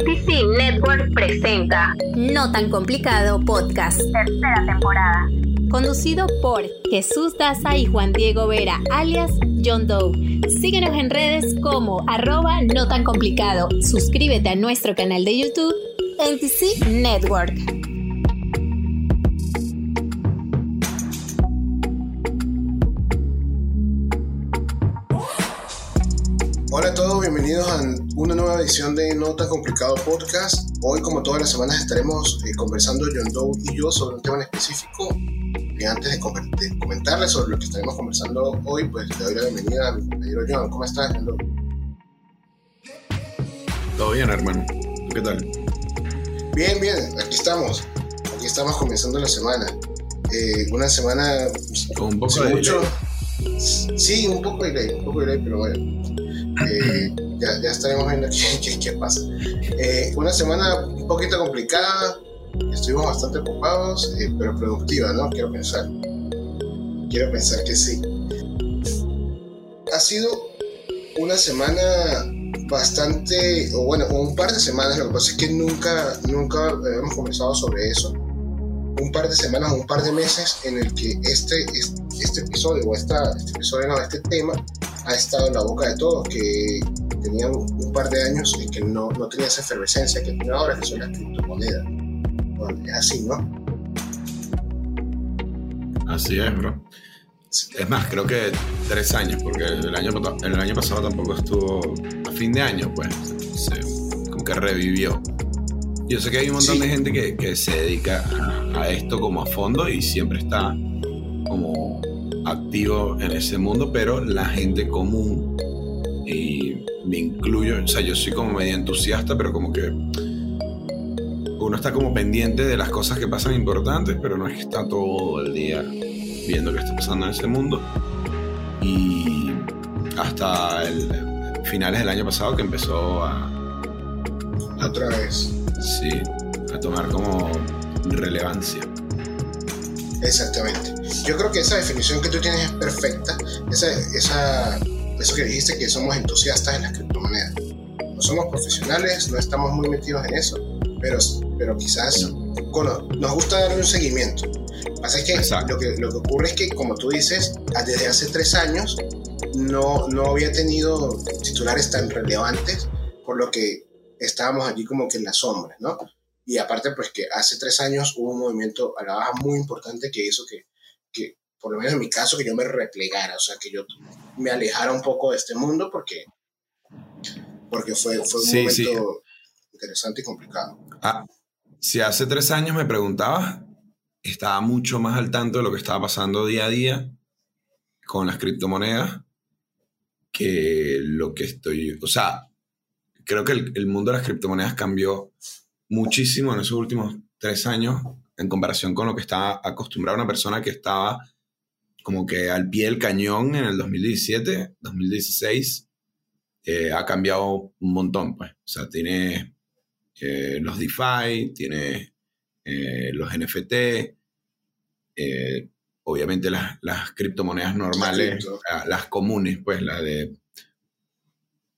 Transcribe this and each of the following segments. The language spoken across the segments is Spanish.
NTC Network presenta No tan complicado podcast. tercera temporada. Conducido por Jesús Daza y Juan Diego Vera, alias John Doe. Síguenos en redes como arroba no tan complicado. Suscríbete a nuestro canal de YouTube NTC Network. Hola a todos, bienvenidos a una nueva edición de No tan complicado podcast. Hoy, como todas las semanas, estaremos eh, conversando John Doe y yo sobre un tema en específico. Y antes de, com- de comentarles sobre lo que estaremos conversando hoy, pues le doy la bienvenida a mi compañero John. ¿Cómo estás, John Doe? Todo bien, hermano. ¿Tú qué tal? Bien, bien, aquí estamos. Aquí estamos comenzando la semana. Eh, una semana pues, Con un poco de mucho. delay. Sí, un poco de delay, un poco de delay, pero bueno. Eh, ya, ya estaremos viendo qué, qué- pasa. Eh, una semana un poquito complicada, estuvimos bastante ocupados, eh, pero productiva, ¿no? Quiero pensar. Quiero pensar que sí. Ha sido una semana bastante, o bueno, un par de semanas, lo que pasa es que nunca, nunca habíamos conversado sobre eso. Un par de semanas, un par de meses en el que este, este, este episodio, o esta, este episodio, no, este tema, ha estado en la boca de todos, que tenían un par de años y que no, no tenía esa efervescencia que tiene ahora, que son las criptomonedas. Bueno, es así, ¿no? Así es, bro. Es más, creo que tres años, porque el año, el año pasado tampoco estuvo a fin de año, pues. Se, como que revivió. Yo sé que hay un montón Sí. de gente que, que se dedica a, a esto como a fondo y siempre está como activo en ese mundo, pero la gente común, y me incluyo, o sea, yo soy como medio entusiasta, pero como que uno está como pendiente de las cosas que pasan importantes, pero no es que está todo el día viendo qué está pasando en ese mundo. Y hasta el finales del año pasado que empezó a, Otra vez. Sí, a tomar como relevancia. Exactamente. Yo creo que esa definición que tú tienes es perfecta. Esa, esa, eso que dijiste que somos entusiastas en las criptomonedas. No somos profesionales, no estamos muy metidos en eso, pero, pero quizás bueno, nos gusta darle un seguimiento. Lo que pasa es que lo, que lo que ocurre es que, como tú dices, desde hace tres años no, no había tenido titulares tan relevantes, por lo que estábamos allí como que en las sombras, ¿no? Y aparte, pues que hace tres años hubo un movimiento a la baja muy importante que hizo que, que, por lo menos en mi caso, que yo me replegara, o sea, que yo me alejara un poco de este mundo porque, porque fue, fue un Sí, momento sí. interesante y complicado. Ah, si hace tres años me preguntabas, estaba mucho más al tanto de lo que estaba pasando día a día con las criptomonedas que lo que estoy, o sea, creo que el, el mundo de las criptomonedas cambió muchísimo en esos últimos tres años en comparación con lo que estaba acostumbrada una persona que estaba como que al pie del cañón en el 2017, 2016, eh, ha cambiado un montón, pues. O sea, tiene eh, los DeFi, tiene eh, los NFT, eh, obviamente las, las criptomonedas normales, cripto. la- las comunes, pues la de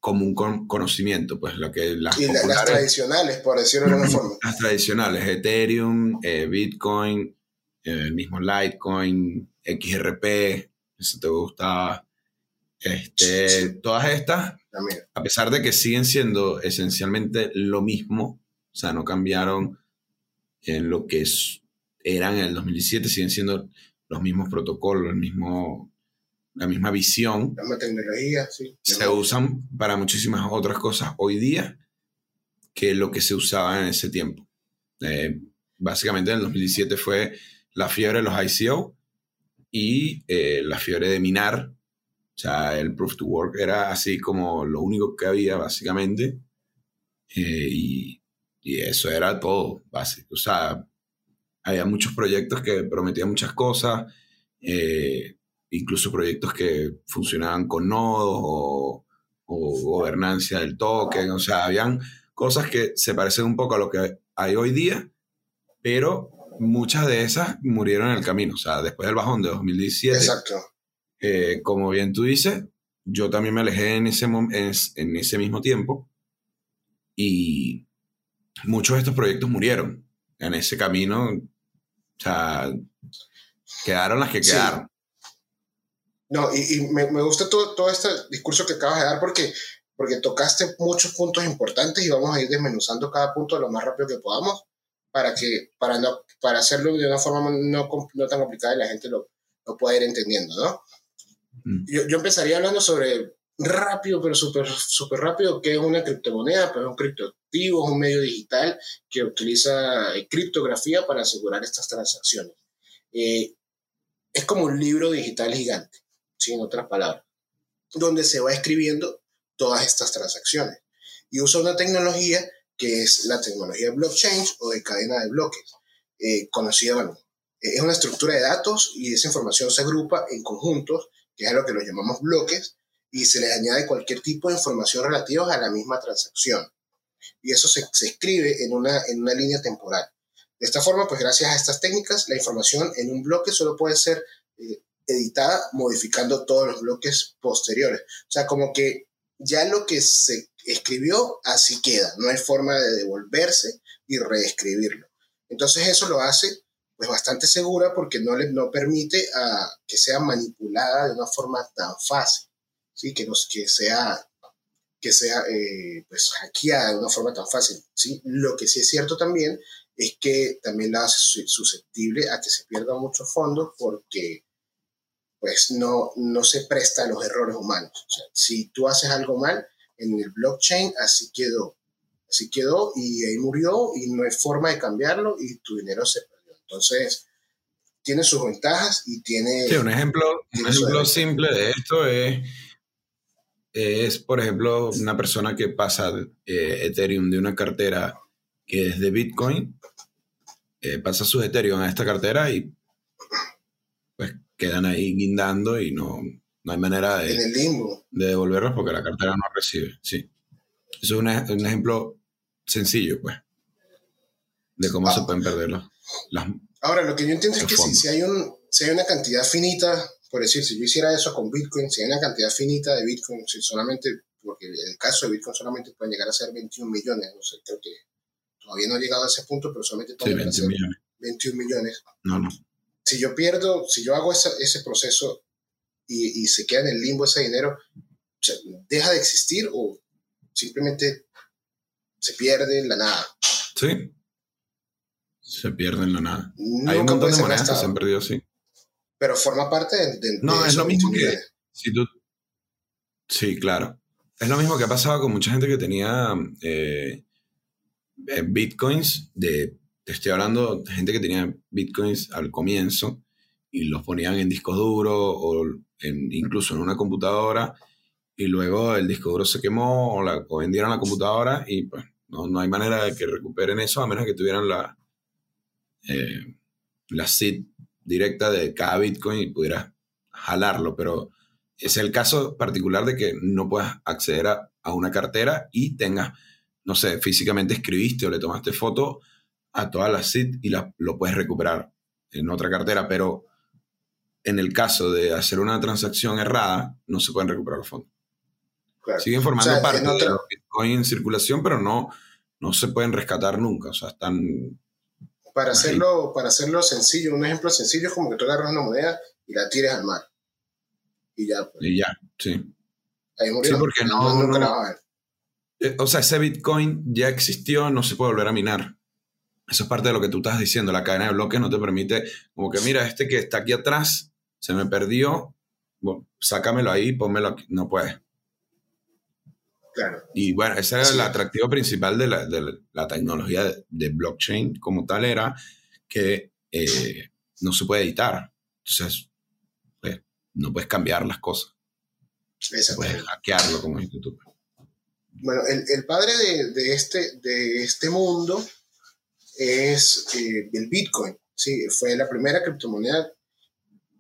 común con conocimiento, pues lo que las Y las tradicionales, por decirlo de alguna forma. las tradicionales, Ethereum, eh, Bitcoin, eh, el mismo Litecoin, XRP, eso te gusta, este, Sí, sí. todas estas También. a pesar de que siguen siendo esencialmente lo mismo, o sea, no cambiaron en lo que es- eran en el 2017, siguen siendo los mismos protocolos, el mismo, la misma visión, La misma tecnología, sí. se usan para muchísimas otras cosas hoy día que lo que se usaba en ese tiempo. Eh, básicamente en el 2017 fue la fiebre de los ICO y eh, la fiebre de minar. O sea, el proof to work era así como lo único que había básicamente. Eh, y, y eso era todo, básico. O sea, había muchos proyectos que prometían muchas cosas, eh, incluso proyectos que funcionaban con nodos o, o gobernancia del token. O sea, habían cosas que se parecen un poco a lo que hay hoy día, pero muchas de esas murieron en el camino. O sea, después del bajón de 2017, Exacto. eh, como bien tú dices, yo también me alejé en ese, en, es- en ese mismo tiempo y, muchos de estos proyectos murieron en ese camino. O sea, quedaron las que quedaron. No, y, y me, me gusta todo, todo este discurso que acabas de dar porque, porque tocaste muchos puntos importantes y vamos a ir desmenuzando cada punto lo más rápido que podamos para, que, para, no, para hacerlo de una forma no, no tan complicada y la gente lo, lo pueda ir entendiendo, ¿no? Mm. Yo, yo empezaría hablando sobre rápido, pero súper súper rápido, qué es una criptomoneda, pues es un criptoactivo, es un medio digital que utiliza criptografía para asegurar estas transacciones. Eh, es como un libro digital gigante, ¿sí? en otras palabras, donde se va escribiendo todas estas transacciones. Y usa una tecnología que es la tecnología blockchain o de cadena de bloques, eh, conocida, bueno, es una estructura de datos y esa información se agrupa en conjuntos, que es lo que los llamamos bloques, y se les añade cualquier tipo de información relativa a la misma transacción. Y eso se, se escribe en una, en una línea temporal. De esta forma, pues gracias a estas técnicas, la información en un bloque solo puede ser eh, editada modificando todos los bloques posteriores. O sea, como que ya lo que se escribió, así queda. No hay forma de devolverse y reescribirlo. Entonces eso lo hace pues bastante segura porque no le no permite a, que sea manipulada de una forma tan fácil, ¿sí? que, nos, que sea, que sea eh, pues hackeada de una forma tan fácil. ¿sí? Lo que sí es cierto también es que también la hace su- susceptible a que se pierdan muchos fondos porque pues no, no se presta a los errores humanos. O sea, si tú haces algo mal en el blockchain, así quedó. Así quedó y ahí murió y no hay forma de cambiarlo y tu dinero se perdió. Entonces, tiene sus ventajas y tiene... Sí, un ejemplo, un ejemplo simple de esto es, es, por ejemplo, una persona que pasa eh, Ethereum de una cartera que es de Bitcoin, eh, pasa sus Ethereum a esta cartera y quedan ahí guindando y no, no hay manera en de, el limbo. de devolverlos porque la cartera no recibe. Sí. Eso es un, ej- un ejemplo sencillo, pues, de cómo Ah. se pueden perder los, las... Ahora, lo que yo entiendo es que si, si hay un, si hay una cantidad finita, por decir, si yo hiciera eso con Bitcoin, si hay una cantidad finita de Bitcoin, si solamente, porque el caso de Bitcoin solamente puede llegar a ser 21 millones, no sé, creo que todavía no he llegado a ese punto, pero solamente puede Sí, llegar a 21 ser millones. 21 millones. No, no. Si yo pierdo, si yo hago esa- ese proceso y, y se queda en el limbo ese dinero, deja de existir o simplemente se pierde en la nada. Sí. Se pierde en la nada. Nunca Hay un montón de monedas que se han perdido, sí. pero forma parte de, de- No, de es lo mismo 21 que- millones. Si tú... Sí, claro. Es lo mismo que ha pasado con mucha gente que tenía eh, eh, bitcoins de... Te estoy hablando de gente que tenía bitcoins al comienzo y los ponían en discos duros o incluso en una computadora y luego el disco duro se quemó o, la, o vendieron la computadora y pues no, no hay manera de que recuperen eso a menos que tuvieran la, eh, la seed directa de cada bitcoin y pudieras jalarlo, pero es el caso particular de que no puedas acceder a, a una cartera y tengas, no sé, físicamente escribiste o le tomaste foto a todas las seed y la- lo puedes recuperar en otra cartera, pero en el caso de hacer una transacción errada, no se pueden recuperar los fondos. Claro. Siguen formando O sea, parte de los bitcoin en circulación, pero no, no se pueden rescatar nunca. O sea, están. Para Ahí. hacerlo, para hacerlo sencillo, un ejemplo sencillo es como que tú agarras una moneda y la tires al mar. Y ya, pues, Y ya, sí. ahí murió. Sí, porque no- nunca no- la vas a ver. Eh, O sea, ese Bitcoin ya existió, no se puede volver a minar. Eso es parte de lo que tú estás diciendo. La cadena de bloques no te permite, como que mira, este que está aquí atrás se me perdió, bueno, sácamelo ahí, pónmelo aquí. No puedes. Claro. Y bueno, ese era el atractivo principal de la, de la- tecnología de, de blockchain como tal, era que eh, no se puede editar. Entonces, pues, no puedes cambiar las cosas. Exacto. Puedes hackearlo, como tú. Bueno, el, el padre de, de este, de este mundo es eh, el Bitcoin. Sí, fue la primera criptomoneda,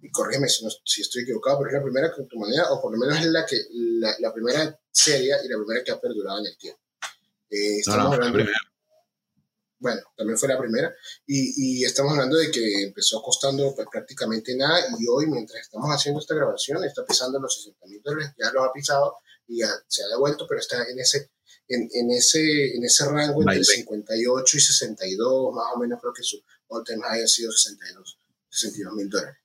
y corrígeme si, no- si estoy equivocado, pero es la primera criptomoneda, o por lo menos es la, que, la, la primera seria y la primera que ha perdurado en el tiempo. Eh, No, estamos no, la hablando- bueno, también fue la primera, y, y estamos hablando de que empezó costando pues, prácticamente nada, y hoy, mientras estamos haciendo esta grabación, está pisando los 60 mil dólares, ya lo ha pisado y ya se ha devuelto, pero está en ese, en, en ese, en ese rango entre Vale. 58 y 62, más o menos creo que su all time high ha sido 62, 62 mil dólares.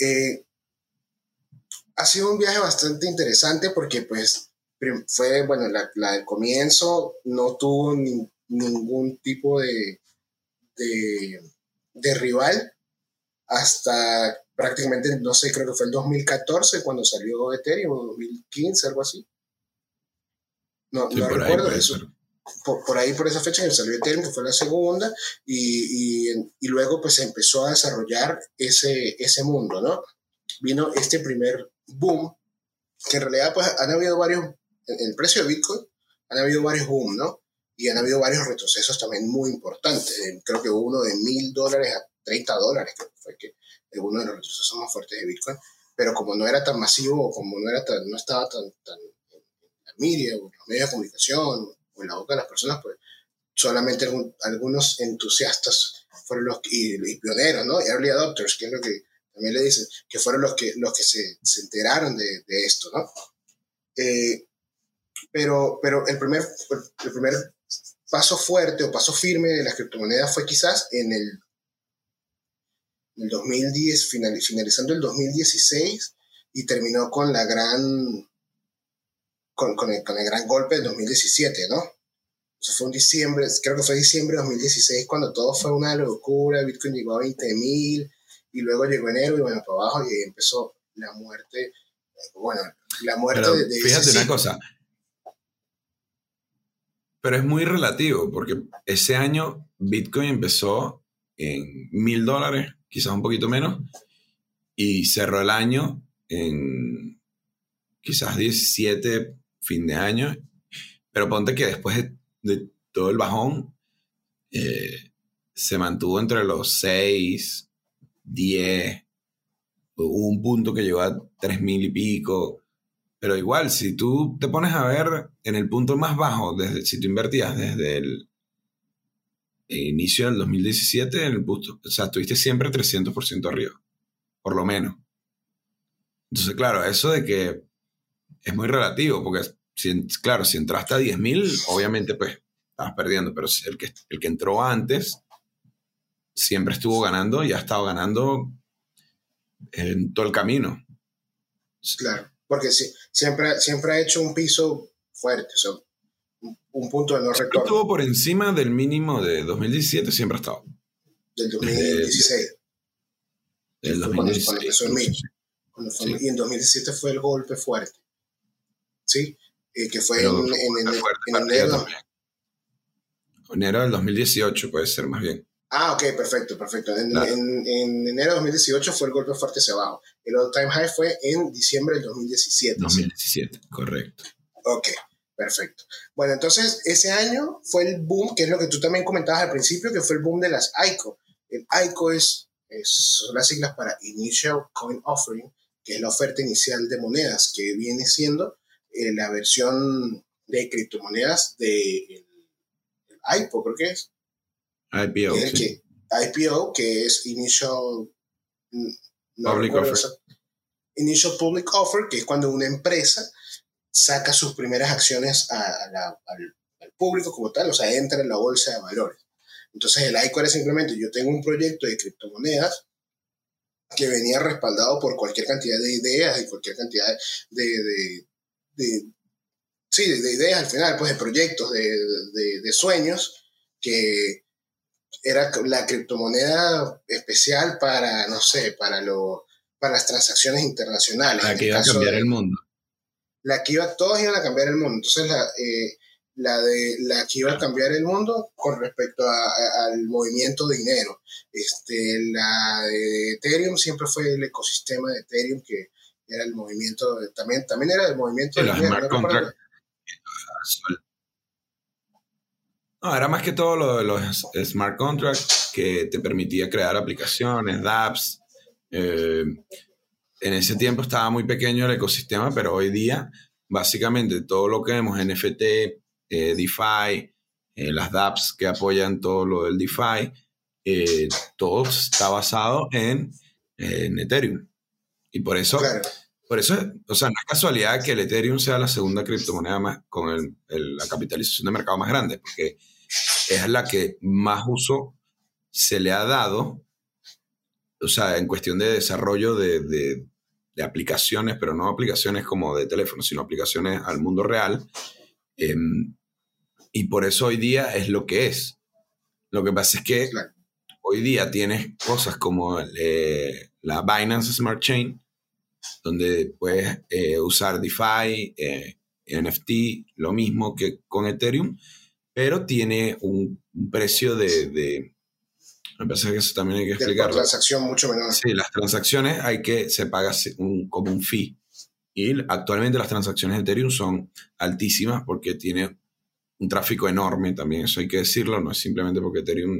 Eh, ha sido un viaje bastante interesante porque pues fue, bueno, la, la del comienzo no tuvo ni- ningún tipo de, de, de rival hasta prácticamente, no sé, creo que fue el 2014 cuando salió Ethereum, o 2015, algo así. No, Sí, no por ahí recuerdo puede eso. ser. Por, por ahí, por esa fecha que salió Ethereum, que fue la segunda, y, y, y luego pues se empezó a desarrollar ese, ese mundo, ¿no? Vino este primer boom, que en realidad pues han habido varios, en el precio de Bitcoin, han habido varios boom, ¿no? Y han habido varios retrocesos también muy importantes. Eh, Creo que uno de mil dólares a 30 dólares, creo que fue que eh, uno de los retrocesos más fuertes de Bitcoin. Pero como no era tan masivo, como no, era tan, no estaba tan, media o en los medios de comunicación o en la boca de las personas, pues solamente algún- algunos entusiastas fueron los y, y pioneros, ¿no? Early adopters, que es lo que también le dicen, que fueron los que, los que se, se enteraron de, de esto, ¿no? Eh, pero, pero el primer, el primer paso fuerte o paso firme de las criptomonedas fue quizás en el, en el 2010, final- finalizando el 2016 y terminó con la gran, con, con el, con el gran golpe del 2017, ¿no? Eso fue en diciembre, creo que fue diciembre de 2016 cuando todo fue una locura, Bitcoin llegó a 20 mil y luego llegó enero y bueno, para abajo y ahí empezó la muerte, bueno, la muerte Pero de, de ese fíjate una ciclo. cosa. Pero es muy relativo, porque ese año Bitcoin empezó en mil dólares, quizás un poquito menos, y cerró el año en quizás 17, fin de año. Pero ponte que después de, todo el bajón, eh, se mantuvo entre los 6, 10, hubo un punto que llegó a 3 mil y pico. Pero igual, si tú te pones a ver en el punto más bajo, desde, si tú invertías desde el inicio del 2017, en el punto, o sea, estuviste siempre 300% arriba, por lo menos. Entonces, claro, eso de que es muy relativo, porque, si, claro, si entraste a 10.000, obviamente, pues, estabas perdiendo, pero el que, el que entró antes siempre estuvo ganando y ha estado ganando en todo el camino. Claro, porque siempre, siempre ha hecho un piso fuerte, o sea, un, un punto de no retorno estuvo por encima del mínimo de 2017, siempre ha estado. del 2016. Del Fue cuando- cuando 2016. empezó el mil. cuando fue- Sí. Y en 2017 fue el golpe fuerte. ¿Sí? Eh, que fue Pero en, enero. también. Enero del 2018 puede ser más bien. Ah, ok, perfecto, perfecto. En, Claro. en- en enero de 2018 fue el golpe fuerte hacia abajo. El all time high fue en diciembre del 2017. 2017, correcto. Ok, perfecto. Bueno, entonces ese año fue el boom, que es lo que tú también comentabas al principio, que fue el boom de las ICO. El ICO es, es- son las siglas para Initial Coin Offering, que es la oferta inicial de monedas, que viene siendo eh, la versión de criptomonedas de el, el IPO, creo que es. IPO, que es sí. que, IPO, que es Initial... mm, no Public Offer. Initial Public Offer, que es cuando una empresa saca sus primeras acciones a- a la- al, al público como tal, o sea, entra en la bolsa de valores. Entonces el ICO era simplemente, yo tengo un proyecto de criptomonedas que venía respaldado por cualquier cantidad de ideas y cualquier cantidad de, de, de- sí, de, de ideas al final, pues de proyectos, de, de- de sueños, que era la criptomoneda especial para, no sé, para, lo, para las transacciones internacionales. La que iba a cambiar de- el mundo. la que iba, todos iban a cambiar el mundo. Entonces, la, eh, la, de, la que iba a cambiar el mundo con respecto a- a- al movimiento de dinero. Este, la de Ethereum siempre fue el ecosistema de Ethereum que era el movimiento, de- también, también era el movimiento de dinero. smart no era más que todo lo de los smart contracts que te permitía crear aplicaciones, dApps. Eh, en ese tiempo estaba muy pequeño el ecosistema, pero hoy día, básicamente, todo lo que vemos NFT, eh, DeFi, eh, las dApps que apoyan todo lo del DeFi, eh, todo está basado en, en Ethereum. Y por eso Claro, Por eso, o sea, no es casualidad que el Ethereum sea la segunda criptomoneda más, con el- el- la capitalización de mercado más grande, porque es la que más uso se le ha dado, o sea, en cuestión de desarrollo de, de- de aplicaciones, pero no aplicaciones como de teléfono, sino aplicaciones al mundo real. em, y por eso hoy día es lo que es. Lo que pasa es que Claro. hoy día tienes cosas como eh, la Binance Smart Chain, donde puedes eh, usar DeFi, eh, NFT, lo mismo que con Ethereum, pero tiene un, un precio de, de- Me parece que eso también hay que explicarlo. transacción mucho menor. Sí, las transacciones hay que, se paga un- como un fee. Y actualmente las transacciones de Ethereum son altísimas porque tiene un tráfico enorme también, eso hay que decirlo, no es simplemente porque Ethereum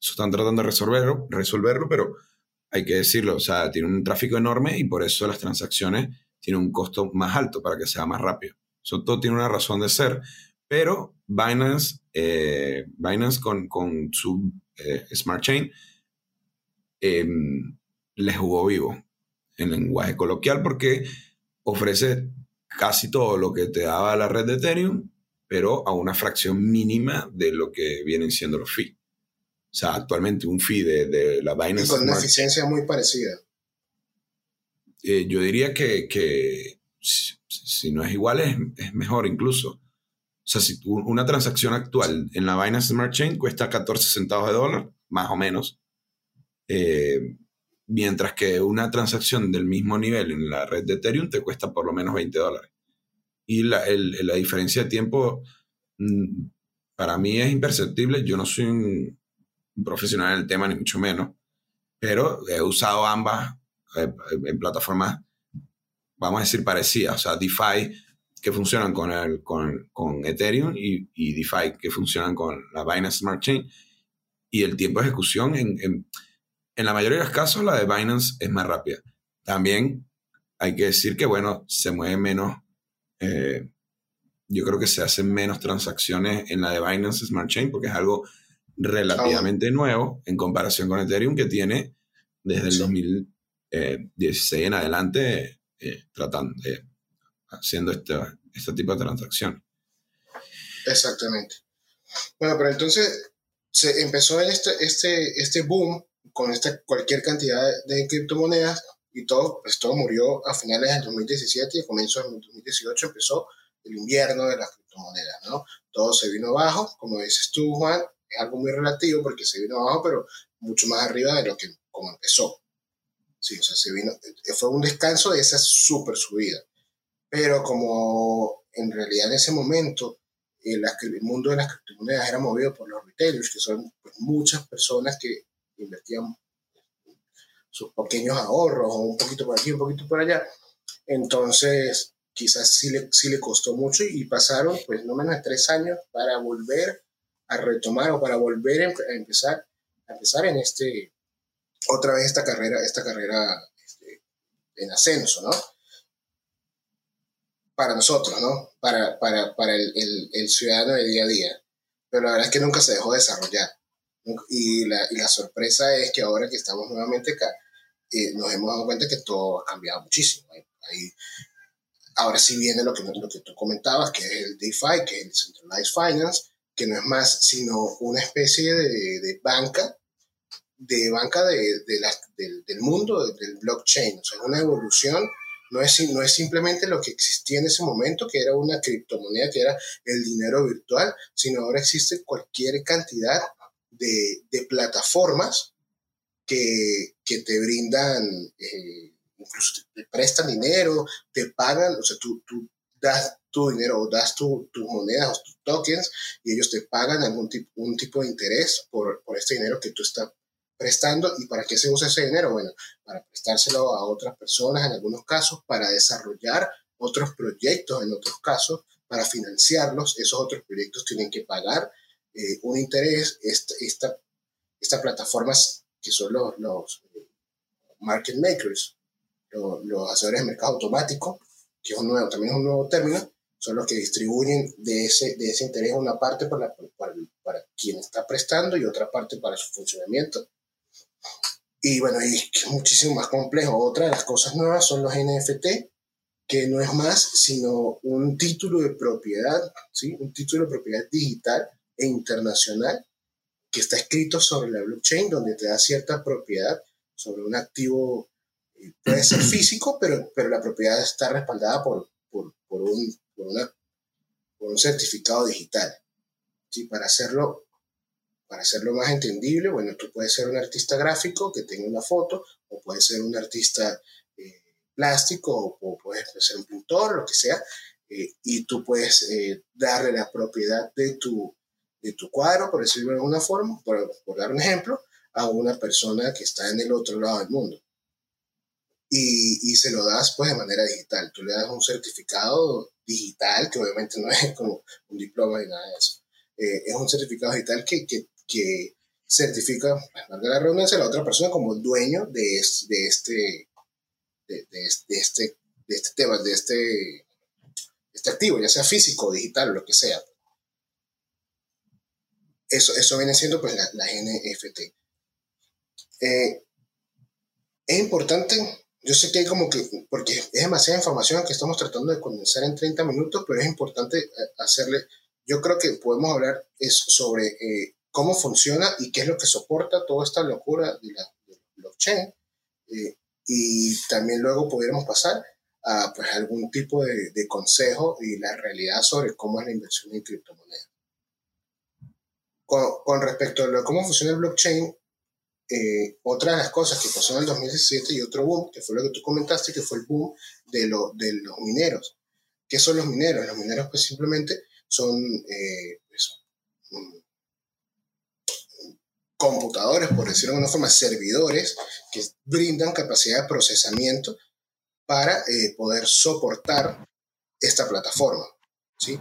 eso están tratando de resolverlo, resolverlo, pero hay que decirlo, o sea, tiene un tráfico enorme y por eso las transacciones tienen un costo más alto para que sea más rápido. Eso todo tiene una razón de ser, pero Binance, eh, Binance con, con su eh, Smart Chain eh, le jugó vivo en lenguaje coloquial porque ofrece casi todo lo que te daba la red de Ethereum, pero a una fracción mínima de lo que vienen siendo los fees. O sea, actualmente un fee de, de la Y Binance con una Smart eficiencia muy parecida. eh, yo diría que, que si, si no es igual, es, es mejor incluso. O sea, si tú- una transacción actual en la Binance Smart Chain cuesta 14 centavos de dólar, más o menos, eh, mientras que una transacción del mismo nivel en la red de Ethereum te cuesta por lo menos 20 dólares. Y la, el- la diferencia de tiempo mm, para mí es imperceptible. Yo no soy un, un profesional en el tema, ni mucho menos, pero he usado ambas eh, en plataformas, vamos a decir, parecidas, o sea, DeFi que funcionan con, el, con, con Ethereum y, y DeFi que funcionan con la Binance Smart Chain. Y el tiempo de ejecución, en, en, en la mayoría de los casos, la de Binance es más rápida. También hay que decir que, bueno, se mueve menos, eh, yo creo que se hacen menos transacciones en la de Binance Smart Chain porque es algo relativamente nuevo en comparación con Ethereum que tiene desde el Sí. 2016 en adelante eh, tratando, eh, haciendo este, este tipo de transacción. Exactamente. Bueno, pero entonces se empezó este, este, este boom con esta, cualquier cantidad de criptomonedas y todo, pues todo murió a finales del 2017 y a comienzos del 2018 empezó el invierno de las criptomonedas, ¿no? Todo se vino abajo, como dices tú, Juan, es algo muy relativo porque se vino abajo, pero mucho más arriba de lo que como empezó. Sí, o sea, se vino, fue un descanso de esa super subida. Pero como en realidad en ese momento el, el mundo de las criptomonedas era movido por los retailers, que son pues, muchas personas que invertían sus pequeños ahorros, o un poquito por aquí, un poquito por allá. Entonces, quizás sí le, sí le costó mucho y pasaron pues no menos de tres años para volver a retomar o para volver a empezar, a empezar en este, otra vez esta carrera, esta carrera este, en ascenso, ¿no? Para nosotros, ¿no? Para, para, para el, el, el, ciudadano de día a día. Pero la verdad es que nunca se dejó desarrollar. Y la, y la sorpresa es que ahora que estamos nuevamente acá, eh, nos hemos dado cuenta que todo ha cambiado muchísimo. Ahí, ahora sí viene lo que, lo que tú comentabas, que es el DeFi, que es el Centralized Finance, que no es más sino una especie de, banca de banca de, del, mundo del blockchain, o sea, una evolución, no es, no es simplemente lo que existía en ese momento, que era una criptomoneda, que era el dinero virtual, sino ahora existe cualquier cantidad de, plataformas que, que, te brindan, eh, incluso te, te, prestan dinero, te pagan, o sea, tú das tu dinero o das tus tu monedas o tus tokens y ellos te pagan algún tipo, un tipo de interés por, por este dinero que tú estás prestando y para qué se usa ese dinero. Bueno para prestárselo a otras personas en algunos casos para desarrollar otros proyectos en otros casos para financiarlos esos otros proyectos tienen que pagar eh, un interés. Esta, esta, esta plataformas que son los, los market makers los, los hacedores de mercado automático que es un nuevo también es un nuevo término son los que distribuyen de ese, de ese interés una parte para, para, para quien está prestando y otra parte para su funcionamiento y bueno, y es muchísimo más complejo. Otra de las cosas nuevas son los NFT, que no es más sino un título de propiedad, ¿sí? un título de propiedad digital e internacional que está escrito sobre la blockchain, donde te da cierta propiedad sobre un activo, puede ser físico, pero, pero la propiedad está respaldada por, por, por un, por, una, por un certificado digital. ¿sí? Para hacerlo para hacerlo más entendible, bueno, tú puedes ser un artista gráfico que tenga una foto, o puedes ser un artista eh, plástico, o, puedes ser un pintor, lo que sea, eh, y tú puedes eh, darle la propiedad de tu, de tu cuadro, por decirlo de alguna forma, por, por, dar un ejemplo, a una persona que está en el otro lado del mundo. Y, y se lo das pues de manera digital. Tú le das un certificado digital, que obviamente no es como un diploma ni nada de eso. es un certificado digital que, que, que certifica, de la redundancia, a la otra persona como dueño de, de, este, de, este, de este tema, de este, este activo, ya sea físico, digital, lo que sea. Eso, eso viene siendo pues la NFT. Eh, es importante, yo sé que hay como que, porque es demasiada información que estamos tratando de condensar en 30 minutos, pero es importante eh, hacerle, yo creo que podemos hablar es sobre eh, cómo funciona y qué es lo que soporta toda esta locura de la, blockchain. Eh, y también luego pudiéramos pasar a pues, algún tipo de, consejo y la realidad sobre cómo es la inversión en criptomonedas. Con, respecto a cómo funciona el blockchain, eh, otra de las cosas que pasó en el 2017 y otro boom, que fue lo que tú comentaste, que fue el boom de, lo, de los mineros. ¿Qué son los mineros? Los mineros pues simplemente son eh, pues, computadores, por decirlo de alguna forma, servidores que brindan capacidad de procesamiento para eh, poder soportar esta plataforma. ¿sí?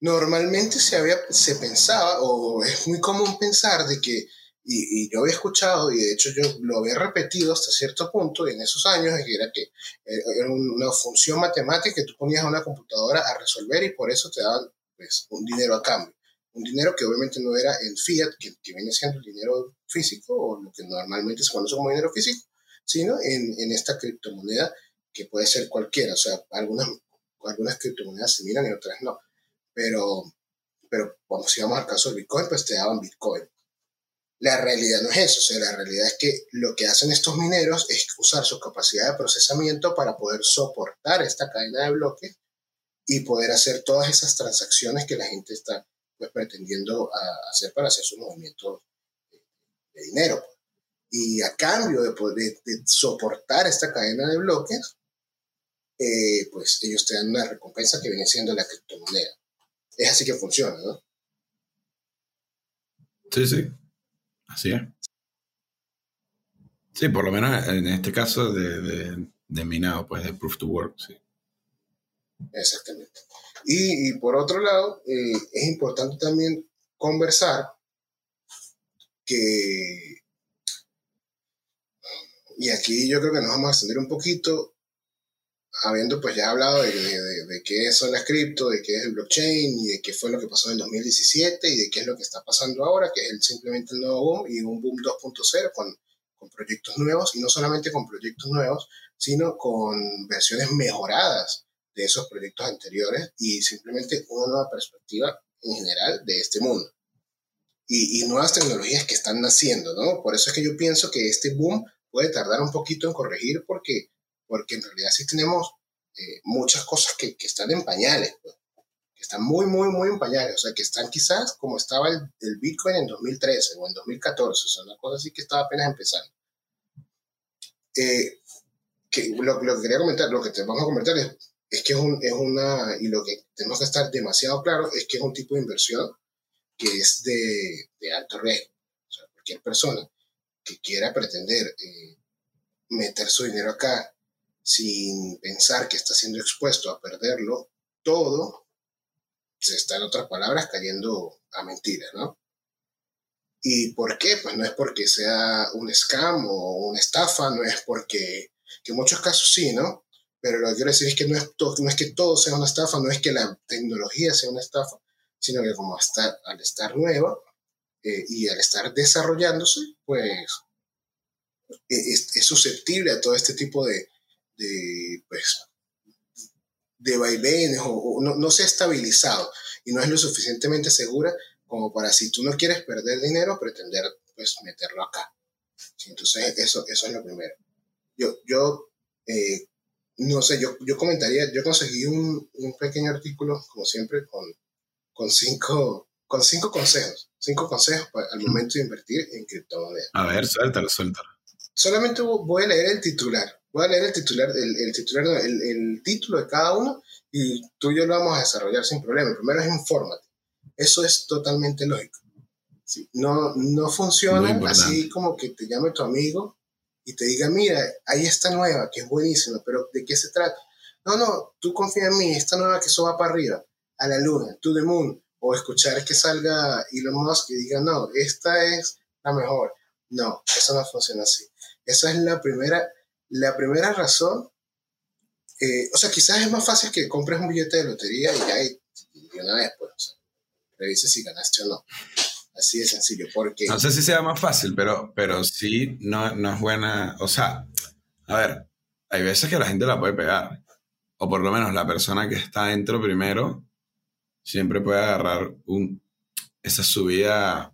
Normalmente se, había, se pensaba, o es muy común pensar, de que, y, yo había escuchado, y de hecho yo lo había repetido hasta cierto punto en esos años, que era que eh, era una función matemática que tú ponías a una computadora a resolver y por eso te daban pues, un dinero a cambio un dinero que obviamente no era el fiat, que, viene siendo el dinero físico, o lo que normalmente se conoce como dinero físico, sino en, en esta criptomoneda que puede ser cualquiera. O sea, algunas, algunas criptomonedas se miran y otras no. Pero, pero cuando si vamos al caso del Bitcoin, pues te daban Bitcoin. La realidad no es eso, o sea, la realidad es que lo que hacen estos mineros es usar su capacidad de procesamiento para poder soportar esta cadena de bloques y poder hacer todas esas transacciones que la gente está pues, pretendiendo hacer para hacer su movimiento de, dinero. Y a cambio de, poder, de, soportar esta cadena de bloques, eh, pues ellos te dan una recompensa que viene siendo la criptomoneda. Es así que funciona, ¿no? Sí, sí. Así es. Sí, por lo menos en este caso de, de, minado, pues de proof to work, sí. Exactamente. Y, por otro lado, eh, es importante también conversar que, y aquí yo creo que nos vamos a extender un poquito, habiendo pues ya hablado de, de, qué son las cripto, de qué es el blockchain y de qué fue lo que pasó en el 2017 y de qué es lo que está pasando ahora, que es simplemente el nuevo boom y un boom 2.0 con, con proyectos nuevos y no solamente con proyectos nuevos, sino con versiones mejoradas de esos proyectos anteriores y simplemente una nueva perspectiva en general de este mundo. Y, nuevas tecnologías que están naciendo, ¿no? Por eso es que yo pienso que este boom puede tardar un poquito en corregir porque, porque en realidad sí tenemos eh, muchas cosas que, que, están en pañales, pues, que están muy, muy, muy en pañales, o sea, que están quizás como estaba el, el Bitcoin en 2013 o en 2014, o sea, una cosa así que estaba apenas empezando. Eh, que, lo, lo, que quería comentar, lo que te vamos a comentar es es que es, un, es una, y lo que tenemos que estar demasiado claro es que es un tipo de inversión que es de, de alto riesgo. O sea, cualquier persona que quiera pretender eh, meter su dinero acá sin pensar que está siendo expuesto a perderlo todo, se está en otras palabras cayendo a mentiras, ¿no? ¿Y por qué? Pues no es porque sea un scam o una estafa, no es porque, que en muchos casos sí, ¿no? Pero lo que quiero decir es que no es, no es que todo sea una estafa, no es que la tecnología sea una estafa, sino que como está, al estar nueva eh, y al estar desarrollándose, pues e, es, susceptible a todo este tipo de, de, pues, de vaivenes o, o no, no se ha estabilizado y no es lo suficientemente segura como para si tú no quieres perder dinero, pretender pues meterlo acá. Sí, entonces eso, eso es lo primero. Yo, yo eh, no sé, yo, yo comentaría, yo conseguí un, un pequeño artículo, como siempre, con, con, cinco, con cinco consejos. Cinco consejos para, al momento de invertir en criptomonedas. A ver, suéltalo, suéltalo. Solamente voy a leer el titular. Voy a leer el titular, el, el titular, el, el título de cada uno y tú y yo lo vamos a desarrollar sin problema. El primero es infórmate. Eso es totalmente lógico. Sí, no, no funciona así como que te llame tu amigo y te diga, mira, ahí está nueva, que es buenísima, pero ¿de qué se trata? No, no, tú confía en mí, esta nueva que eso va para arriba, a la luna, to the moon, o escuchar que salga Elon Musk y diga, no, esta es la mejor. No, eso no funciona así. Esa es la primera, la primera razón. eh, o sea, quizás es más fácil que compres un billete de lotería y ya, y, una vez, pues, o sea, revises si ganaste o no. Así de sencillo, porque... No sé si sea más fácil, pero, pero sí no, no es buena. O sea, a ver, hay veces que la gente la puede pegar. O por lo menos la persona que está dentro primero siempre puede agarrar un, esa subida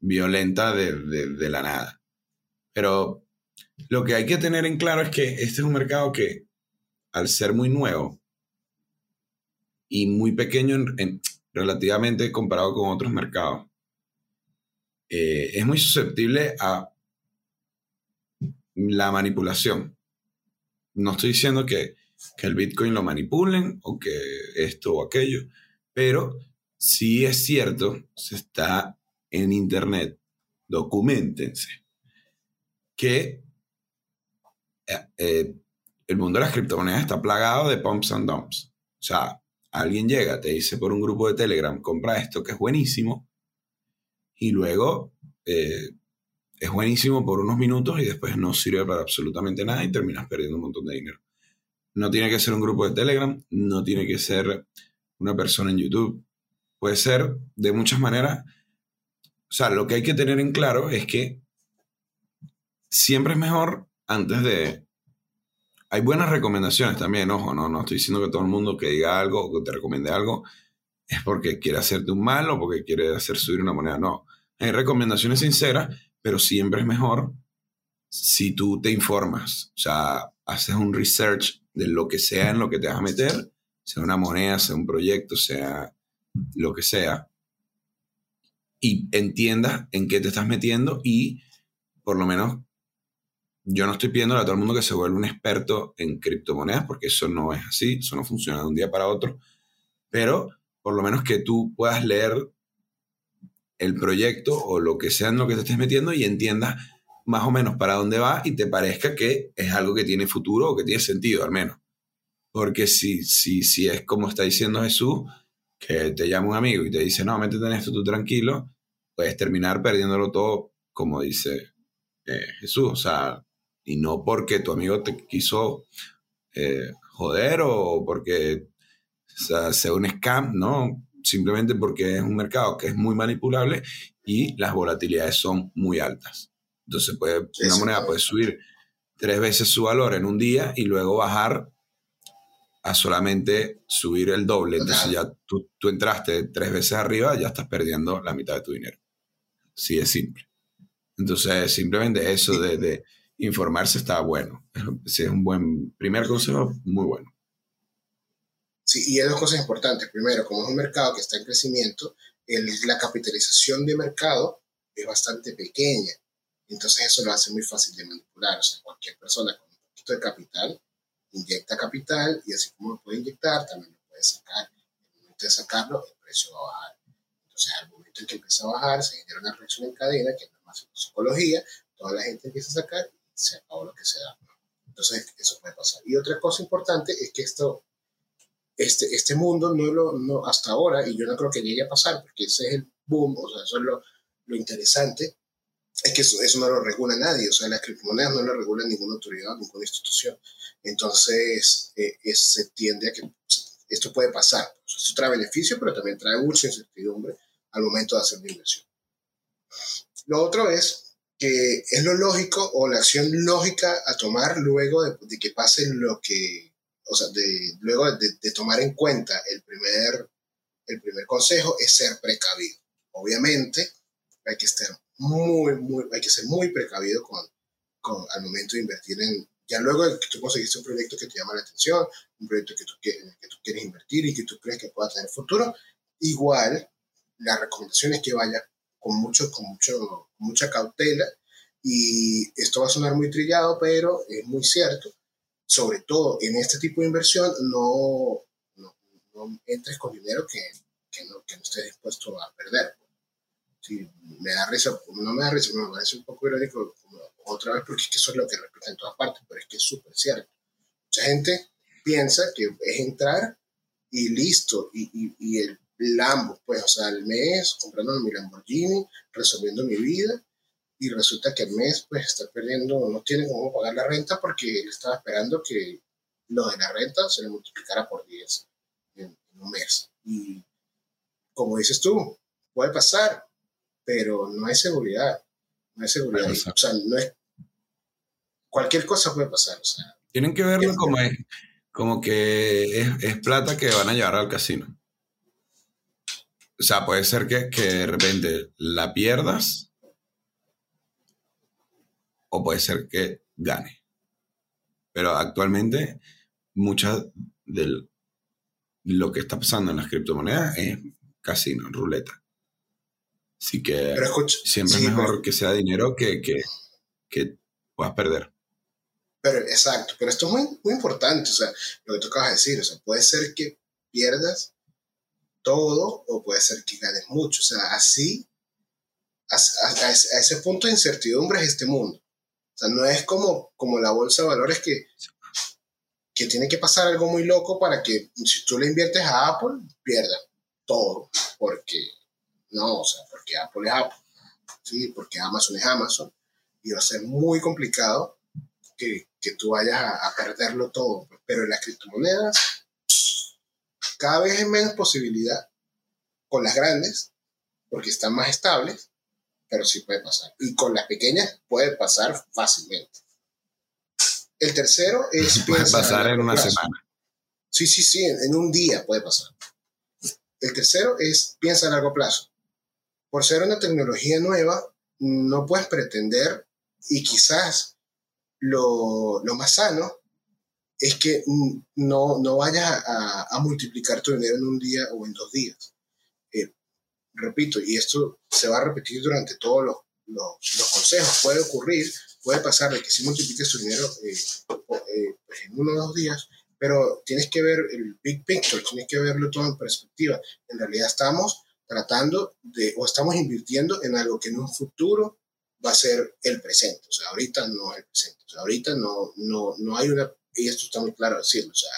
violenta de, de- de la nada. Pero lo que hay que tener en claro es que este es un mercado que, al ser muy nuevo y muy pequeño en- en- relativamente comparado con otros mercados, eh, es muy susceptible a la manipulación. No estoy diciendo que, que el Bitcoin lo manipulen o que esto o aquello, pero sí es cierto, se está en Internet, documentense, que eh, eh, el mundo de las criptomonedas está plagado de pumps and dumps. O sea, alguien llega, te dice por un grupo de Telegram, compra esto que es buenísimo, y luego eh, es buenísimo por unos minutos y después no sirve para absolutamente nada y terminas perdiendo un montón de dinero. No tiene que ser un grupo de Telegram, no tiene que ser una persona en YouTube, puede ser de muchas maneras. O sea, lo que hay que tener en claro es que siempre es mejor antes de... Hay buenas recomendaciones también, ojo, no, no estoy diciendo que todo el mundo que diga algo o que te recomiende algo es porque quiere hacerte un mal o porque quiere hacer subir una moneda. No, hay recomendaciones sinceras, pero siempre es mejor si tú te informas. O sea, haces un research de lo que sea en lo que te vas a meter, sea una moneda, sea un proyecto, sea lo que sea, y entiendas en qué te estás metiendo y por lo menos yo no estoy pidiendo a todo el mundo que se vuelva un experto en criptomonedas, porque eso no es así, eso no funciona de un día para otro, pero por lo menos que tú puedas leer el proyecto o lo que sea en lo que te estés metiendo y entiendas más o menos para dónde va y te parezca que es algo que tiene futuro o que tiene sentido al menos. Porque si, si, si es como está diciendo Jesús, que te llama un amigo y te dice, no, métete en esto tú tranquilo, puedes terminar perdiéndolo todo, como dice eh, Jesús. O sea, y no porque tu amigo te quiso eh, joder o porque o sea, sea un scam, no, simplemente porque es un mercado que es muy manipulable y las volatilidades son muy altas. Entonces puede, una moneda puede subir tres veces su valor en un día y luego bajar a solamente subir el doble. Entonces ya tú, tú entraste tres veces arriba, ya estás perdiendo la mitad de tu dinero. Sí, es simple. Entonces, simplemente eso de, de informarse está bueno. Es, es un buen primer consejo, muy bueno. Sí, y hay dos cosas importantes. Primero, como es un mercado que está en crecimiento, el- la capitalización de mercado es bastante pequeña. Entonces eso lo hace muy fácil de manipular. O sea, cualquier persona con un poquito de capital inyecta capital y así como lo puede inyectar, también lo puede sacar. En el momento de sacarlo, el precio va a bajar. Entonces, al momento en que empieza a bajar, se genera una reacción en cadena, que es más psicología, toda la gente empieza a sacar y se acabó lo que se da. Entonces, eso puede pasar. Y otra cosa importante es que esto este, este mundo no lo, no, hasta ahora, y yo no creo que llegue a pasar, porque ese es el boom, o sea, eso es lo, lo interesante, es que eso, eso no lo regula nadie, o sea, las criptomonedas no lo regula ninguna autoridad, ninguna institución. Entonces, eh, es- se tiende a que esto puede pasar. Sea, esto trae beneficio, pero también trae mucha incertidumbre al momento de hacer la inversión. Lo otro es que es lo lógico o la acción lógica a tomar luego de, de que pase lo que o sea, de, luego de, de tomar en cuenta el primer, el primer consejo es ser precavido. Obviamente, hay que estar muy, muy, hay que ser muy precavido con, con, al momento de invertir en, ya luego de que tú conseguiste un proyecto que te llama la atención, un proyecto que tú, que, que tú quieres invertir y que tú crees que pueda tener futuro, igual la recomendación es que vaya con, mucho, con, mucho, con mucha cautela y esto va a sonar muy trillado, pero es muy cierto. Sobre todo en este tipo de inversión, no, no, no entres con dinero que, que, no, que no estés dispuesto a perder. Sí, me da risa, no me da risa, me parece un poco irónico otra vez porque es que eso es lo que repite en todas partes, pero es que es súper cierto. Mucha gente piensa que es entrar y listo, y, y, y el Lambo, pues, o sea, al mes comprando mi Lamborghini, resolviendo mi vida, y resulta que al mes, pues, está perdiendo, no tiene cómo pagar la renta porque él estaba esperando que lo de la renta se le multiplicara por 10 en, en un mes. Y como dices tú, puede pasar, pero no hay seguridad. No hay seguridad. O sea, no es. Cualquier cosa puede pasar. O sea, Tienen que verlo como, es, como que es, es, plata que van a llevar al casino. O sea, puede ser que, que de repente la pierdas o puede ser que gane. Pero actualmente, mucha de lo que está pasando en las criptomonedas es casino, ruleta. Así que escucha, siempre sí, es mejor pero, que sea dinero que, que, que puedas perder. pero exacto, pero esto es muy, muy importante, o sea, lo que tú acabas de decir, o sea, puede ser que pierdas todo o puede ser que ganes mucho, o sea, así, a, ese punto de incertidumbre es este mundo. O sea, no es como, como la bolsa de valores que, que tiene que pasar algo muy loco para que si tú le inviertes a Apple, pierda todo, porque no, o sea, porque Apple es Apple, ¿sí? porque Amazon es Amazon, y va a ser muy complicado que, que tú vayas a, a, perderlo todo. Pero en las criptomonedas, cada vez hay menos posibilidad con las grandes, porque están más estables, pero sí puede pasar. Y con las pequeñas puede pasar fácilmente. El tercero es... Puede pasar en una plazo. semana. Sí, sí, sí, en, en un día puede pasar. El tercero es piensa a largo plazo por ser una tecnología nueva, no puedes pretender, y quizás lo, lo más sano, es que no, no vayas a, multiplicar tu dinero en un día o en dos días. Eh, repito, y esto se va a repetir durante todos los, los, los, consejos. Puede ocurrir, puede pasar de que si multipliques tu dinero eh, eh, en uno o dos días, pero tienes que ver el big picture, tienes que verlo todo en perspectiva. En realidad estamos tratando de, o estamos invirtiendo en algo que en un futuro va a ser el presente. O sea, ahorita no es el presente. O sea, ahorita no, no, no hay una, y esto está muy claro decirlo, o sea,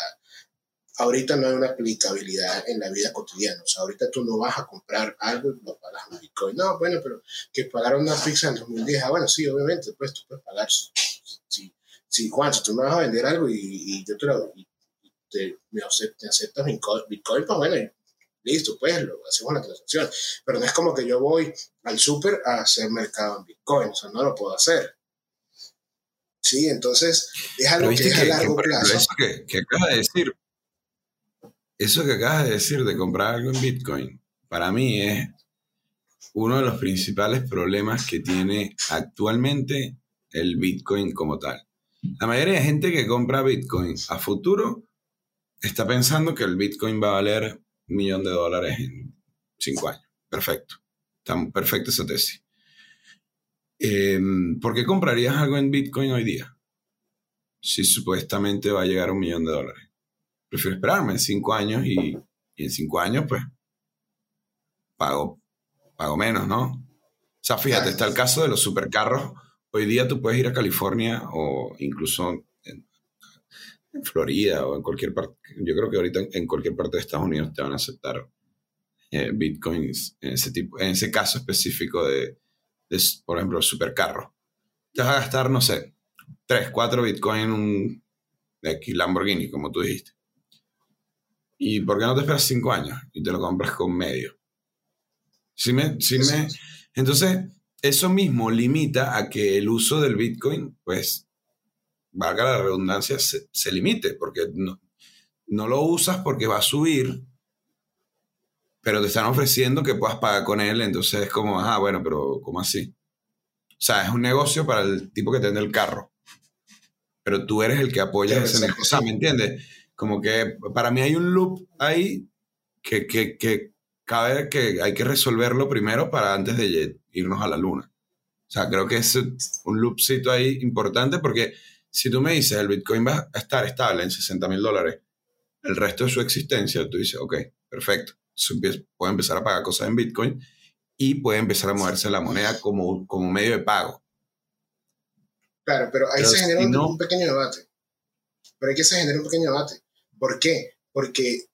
ahorita no hay una aplicabilidad en la vida cotidiana. O sea, ahorita tú no vas a comprar algo y lo pagas en Bitcoin. No, bueno, pero que pagar una pizza en 2010, ah, bueno, sí, obviamente, pues tú puedes pagar. Si, si Juan, si tú me vas a vender algo y, y yo te lo, y te, me aceptas Bitcoin, Bitcoin, pues bueno, listo, pues lo hacemos la transacción. Pero no es como que yo voy al súper a hacer mercado en Bitcoin, o sea, no lo puedo hacer. Sí, entonces es algo que, es a largo que, plazo. Eso que, que acabas de decir, eso que acabas de decir de comprar algo en Bitcoin, para mí es uno de los principales problemas que tiene actualmente el Bitcoin como tal. La mayoría de gente que compra Bitcoin a futuro está pensando que el Bitcoin va a valer un millón de dólares en cinco años. Perfecto. Está perfecta esa tesis. Eh, ¿Por qué comprarías algo en Bitcoin hoy día? Si supuestamente va a llegar a un millón de dólares. Prefiero esperarme en cinco años y, y en cinco años, pues, pago, pago menos, ¿no? O sea, fíjate, está el caso de los supercarros. Hoy día tú puedes ir a California o incluso en, en Florida o en cualquier parte. Yo creo que ahorita en cualquier parte de Estados Unidos te van a aceptar eh, bitcoins en ese, tipo, en ese caso específico de, de, por ejemplo, supercarro. Te vas a gastar, no sé, 3, 4 bitcoins en un X Lamborghini, como tú dijiste. ¿Y por qué no te esperas 5 años y te lo compras con medio? Si me, si me, entonces, eso mismo limita a que el uso del bitcoin, pues, valga la redundancia, se, se limite, porque no, no lo usas porque va a subir, pero te están ofreciendo que puedas pagar con él, entonces es como, ah, bueno, pero ¿cómo así? O sea, es un negocio para el tipo que tiene el carro, pero tú eres el que apoya ese negocio, o sea, ¿me entiendes? Como que para mí hay un loop ahí que, que, que cabe que hay que resolverlo primero para antes de irnos a la luna. O sea, creo que es un loopcito ahí importante porque si tú me dices el Bitcoin va a estar estable en 60 mil dólares el resto de su existencia, tú dices, ok, perfecto. Puede empezar a pagar cosas en Bitcoin y puede empezar a moverse la moneda como, como medio de pago. Claro, pero ahí se genera un, pequeño debate. Pero hay que se genera un pequeño debate. ¿Por qué? Porque,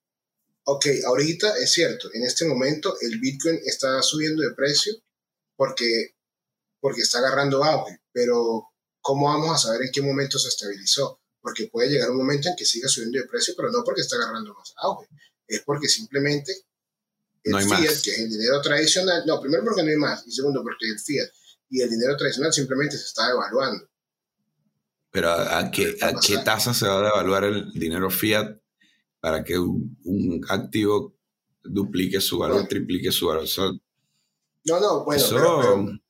ok, ahorita es cierto, en este momento el Bitcoin está subiendo de precio porque, porque está agarrando auge, pero ¿cómo vamos a saber en qué momento se estabilizó? Porque puede llegar un momento en que siga subiendo de precio, pero no porque está agarrando más auge, es porque simplemente el fiat, que es el dinero tradicional, no, primero porque no hay más, y segundo porque el fiat y el dinero tradicional simplemente se está devaluando. Pero ¿a, qué, a qué tasa se va a devaluar el dinero fiat para que un, activo duplique su valor, triplique su valor? no, no, bueno, pero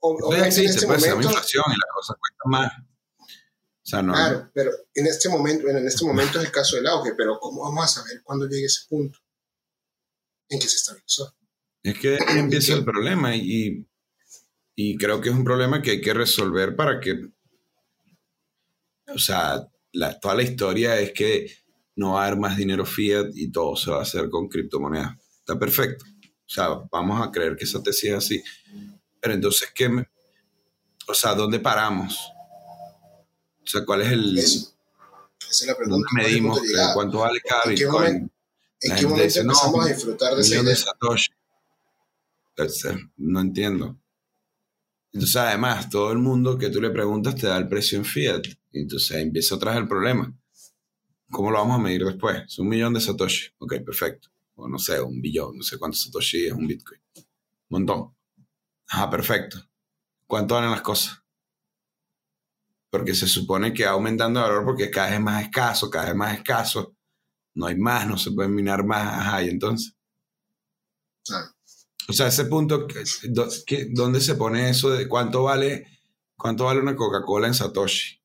Obviamente en este momento, inflación y las cosas cuestan más. O sea, no, claro, pero en este momento, en este momento es el caso del auge, pero ¿cómo vamos a saber cuándo llegue ese punto en que se estabilizó? Es que empieza el problema y, y creo que es un problema que hay que resolver para que, o sea, la, toda la historia es que no va a haber más dinero fiat y todo se va a hacer con criptomonedas. Está perfecto. O sea, vamos a creer que esa tesis es así. Pero entonces, ¿qué o sea, ¿dónde paramos? O sea, ¿cuál es el... Esa es la pregunta. ¿Dónde medimos? ¿Cuánto vale cada ¿En Bitcoin? ¿En qué momento empezamos a disfrutar de esa idea? Satoshi. No entiendo. Entonces, además, todo el mundo que tú le preguntas te da el precio en fiat. Entonces empieza otra vez el problema. ¿Cómo lo vamos a medir después? Es un millón de Satoshi. Ok, perfecto. O no sé, un billón, no sé cuántos Satoshi es un Bitcoin. Un montón. Ah, perfecto. ¿Cuánto valen las cosas? Porque se supone que va aumentando el valor porque cada vez es más escaso, cada vez más escaso. No hay más, no se pueden minar más. Ajá, y entonces. O sea, ese punto, ¿dónde se pone eso de cuánto vale, cuánto vale una Coca-Cola en Satoshi?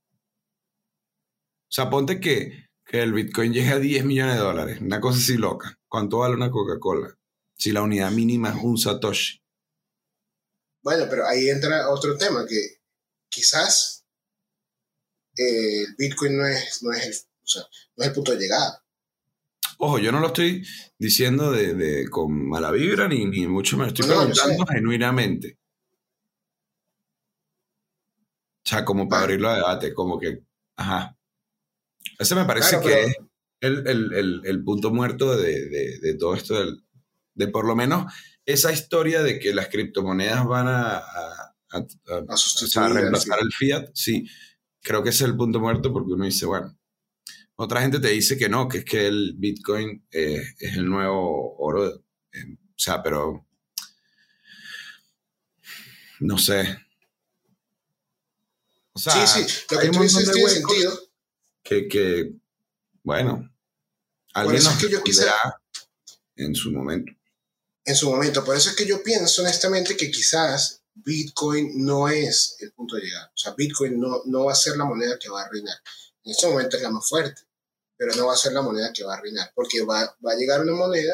O sea, ponte que, que el Bitcoin llegue a 10 millones de dólares, una cosa así loca. ¿Cuánto vale una Coca-Cola? Si la unidad mínima es un Satoshi. Bueno, pero ahí entra otro tema, que quizás eh, el Bitcoin no es, no, es el, o sea, no es el punto de llegada. Ojo, yo no lo estoy diciendo de, de con mala vibra, ni, ni mucho me estoy preguntando genuinamente. O sea, como para abrirlo a debate, como que, ajá. Ese me parece que es el, el, el, el, punto muerto de, de, de todo esto, del, de por lo menos esa historia de que las criptomonedas van a, a, a, reemplazar el fiat, sí, creo que ese es el punto muerto porque uno dice, bueno, otra gente te dice que no, que es que el Bitcoin eh, es el nuevo oro. Eh, o sea, pero no sé. O sea, sí, sí, lo que tú dices tiene sentido. Que, que, bueno, alguien nos que yo en su momento en su momento. Por eso es que yo pienso honestamente que quizás Bitcoin no es el punto de llegada. O sea, Bitcoin no, no va a ser la moneda que va a reinar. En este momento es la más fuerte, pero no va a ser la moneda que va a reinar, porque va, va a llegar una moneda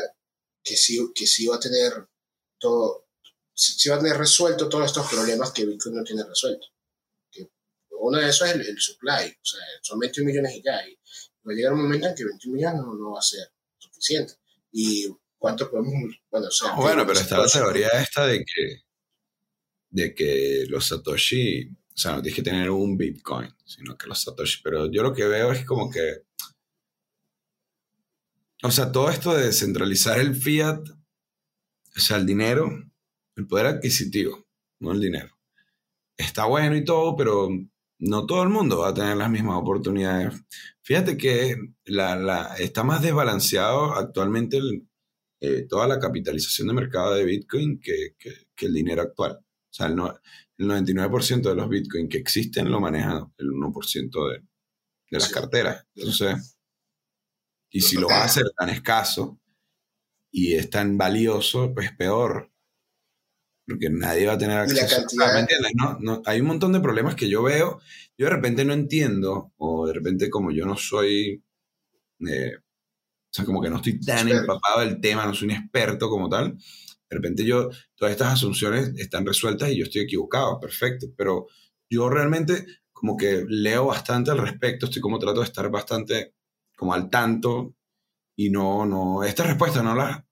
que sí, que sí va a tener todo, sí, va a tener resuelto todos estos problemas que Bitcoin no tiene resuelto. uno de esos es el, supply, o sea, son 21 millones y ya, y va a llegar un momento en que 21 millones no, no va a ser suficiente. Y cuánto podemos... Bueno, bueno pero está la teoría esta de que, de que los Satoshi, o sea, no tienes que tener un Bitcoin, sino que los Satoshi, pero yo lo que veo es como que, o sea, todo esto de descentralizar el fiat, o sea, el dinero, el poder adquisitivo, no el dinero, está bueno y todo, pero no todo el mundo va a tener las mismas oportunidades. Fíjate que la, la, está más desbalanceado actualmente el, eh, toda la capitalización de mercado de Bitcoin que, que, el dinero actual. O sea, el, no, el 99% de los Bitcoin que existen lo maneja el 1% de, de las carteras. Entonces, Y si lo vas a hacer tan escaso y es tan valioso, pues peor. Porque nadie va a tener Y la acceso. cantidad- Ah, ¿Me entiendes? No, no, hay un montón de problemas que yo veo. Yo de repente no entiendo, o de repente como yo no soy, eh, o sea, como que no estoy tan empapado del tema, no soy un experto como tal. De repente yo, todas estas asunciones están resueltas y yo estoy equivocado, perfecto. Pero yo realmente como que leo bastante al respecto, estoy como trato de estar bastante como al tanto y no, no, esta respuesta no la,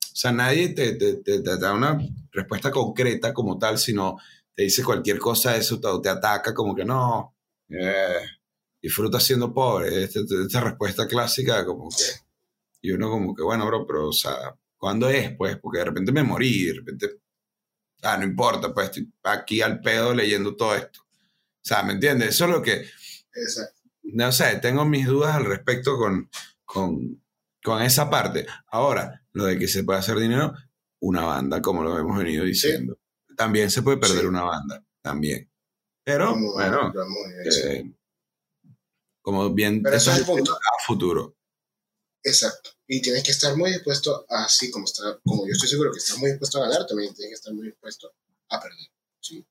o sea, nadie te, te- te- da una respuesta concreta como tal, sino te dice cualquier cosa, eso te, ataca como que no, eh, disfruta siendo pobre, esta, esta respuesta clásica como que, y uno como que, bueno, bro, pero, o sea, ¿cuándo es? Pues, porque de repente me morí, de repente, ah, no importa, pues estoy aquí al pedo leyendo todo esto. O sea, ¿me entiendes? Eso es lo que, Exacto. No sé, tengo mis dudas al respecto con, con, con esa parte. Ahora, lo de que se puede hacer dinero, una banda, como lo hemos venido diciendo. También se puede perder Sí. una banda, también. Pero, Como- bueno, muy eh, como bien Pero estás es el punto. diciendo, a futuro. Exacto. Y tienes que estar muy dispuesto, así como está, como yo estoy seguro que estás muy dispuesto a ganar, también tienes que estar muy dispuesto a perder. ¿sí?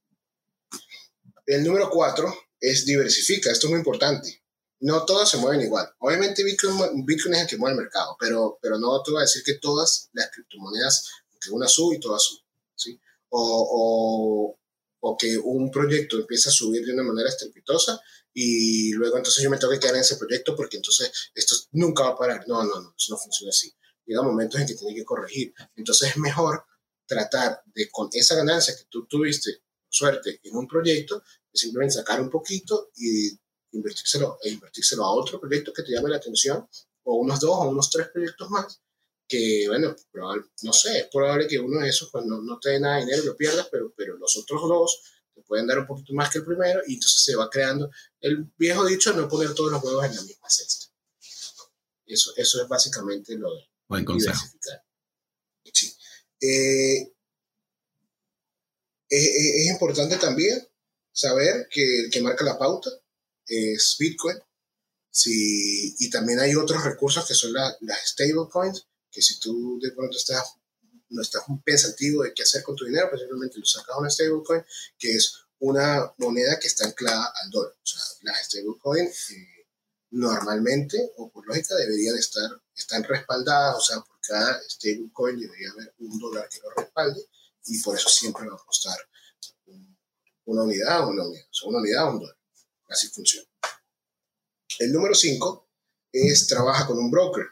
El número cuatro es diversifica. Esto es muy importante. No todas se mueven igual. Obviamente Bitcoin, Bitcoin es el que mueve el mercado, pero, pero no te voy a decir que todas las criptomonedas, que una sube y todas suben. ¿sí? O, o, que un proyecto empieza a subir de una manera estrepitosa y luego entonces yo me tengo que quedar en ese proyecto porque entonces esto nunca va a parar. No, no, no, eso no funciona así. Llega momentos en que tiene que corregir. Entonces es mejor tratar de con esa ganancia que tú tuviste, suerte, en un proyecto, simplemente sacar un poquito y invertírselo, e invertírselo a otro proyecto que te llame la atención, o unos dos o unos tres proyectos más, que bueno, probable- no sé, es probable que uno de esos pues, no, no te dé nada de dinero y lo pierdas, pero, pero los otros dos te pueden dar un poquito más que el primero y entonces se va creando el viejo dicho no poner todos los huevos en la misma cesta. Eso, eso es básicamente lo de Buen diversificar. Sí. Eh, es, es- es importante también saber que el que marca la pauta es Bitcoin. Sí, y también hay otros recursos que son la- las stablecoins, que si tú de pronto estás, no estás pensativo de qué hacer con tu dinero, pues simplemente lo sacas a una stablecoin, que es una moneda que está anclada al dólar. O sea, las stablecoins eh, normalmente, o por lógica, deberían estar, están respaldadas, o sea, por cada stablecoin debería haber un dólar que lo respalde, y por eso siempre va a costar un- una unidad o una unidad, o sea, una unidad o un dólar. Así funciona. El número 5 es trabaja con un broker.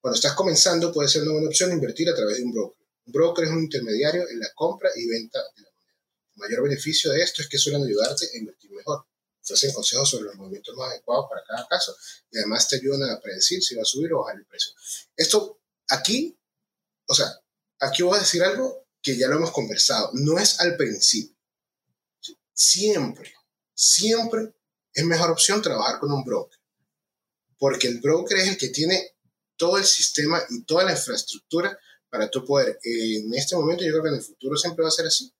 Cuando estás comenzando puede ser una buena opción invertir a través de un broker. Un broker es un intermediario en la compra y venta de la moneda. El mayor beneficio de esto es que suelen ayudarte a invertir mejor. Ofrecen consejos sobre los movimientos más adecuados para cada caso y además te ayudan a predecir si va a subir o bajar el precio. Esto aquí, o sea, aquí voy a decir algo que ya lo hemos conversado. No es al principio. Siempre, siempre es mejor opción trabajar con un broker. Porque el broker es el que tiene todo el sistema y toda la infraestructura para tú poder, en este momento yo creo que en el futuro siempre va a ser así,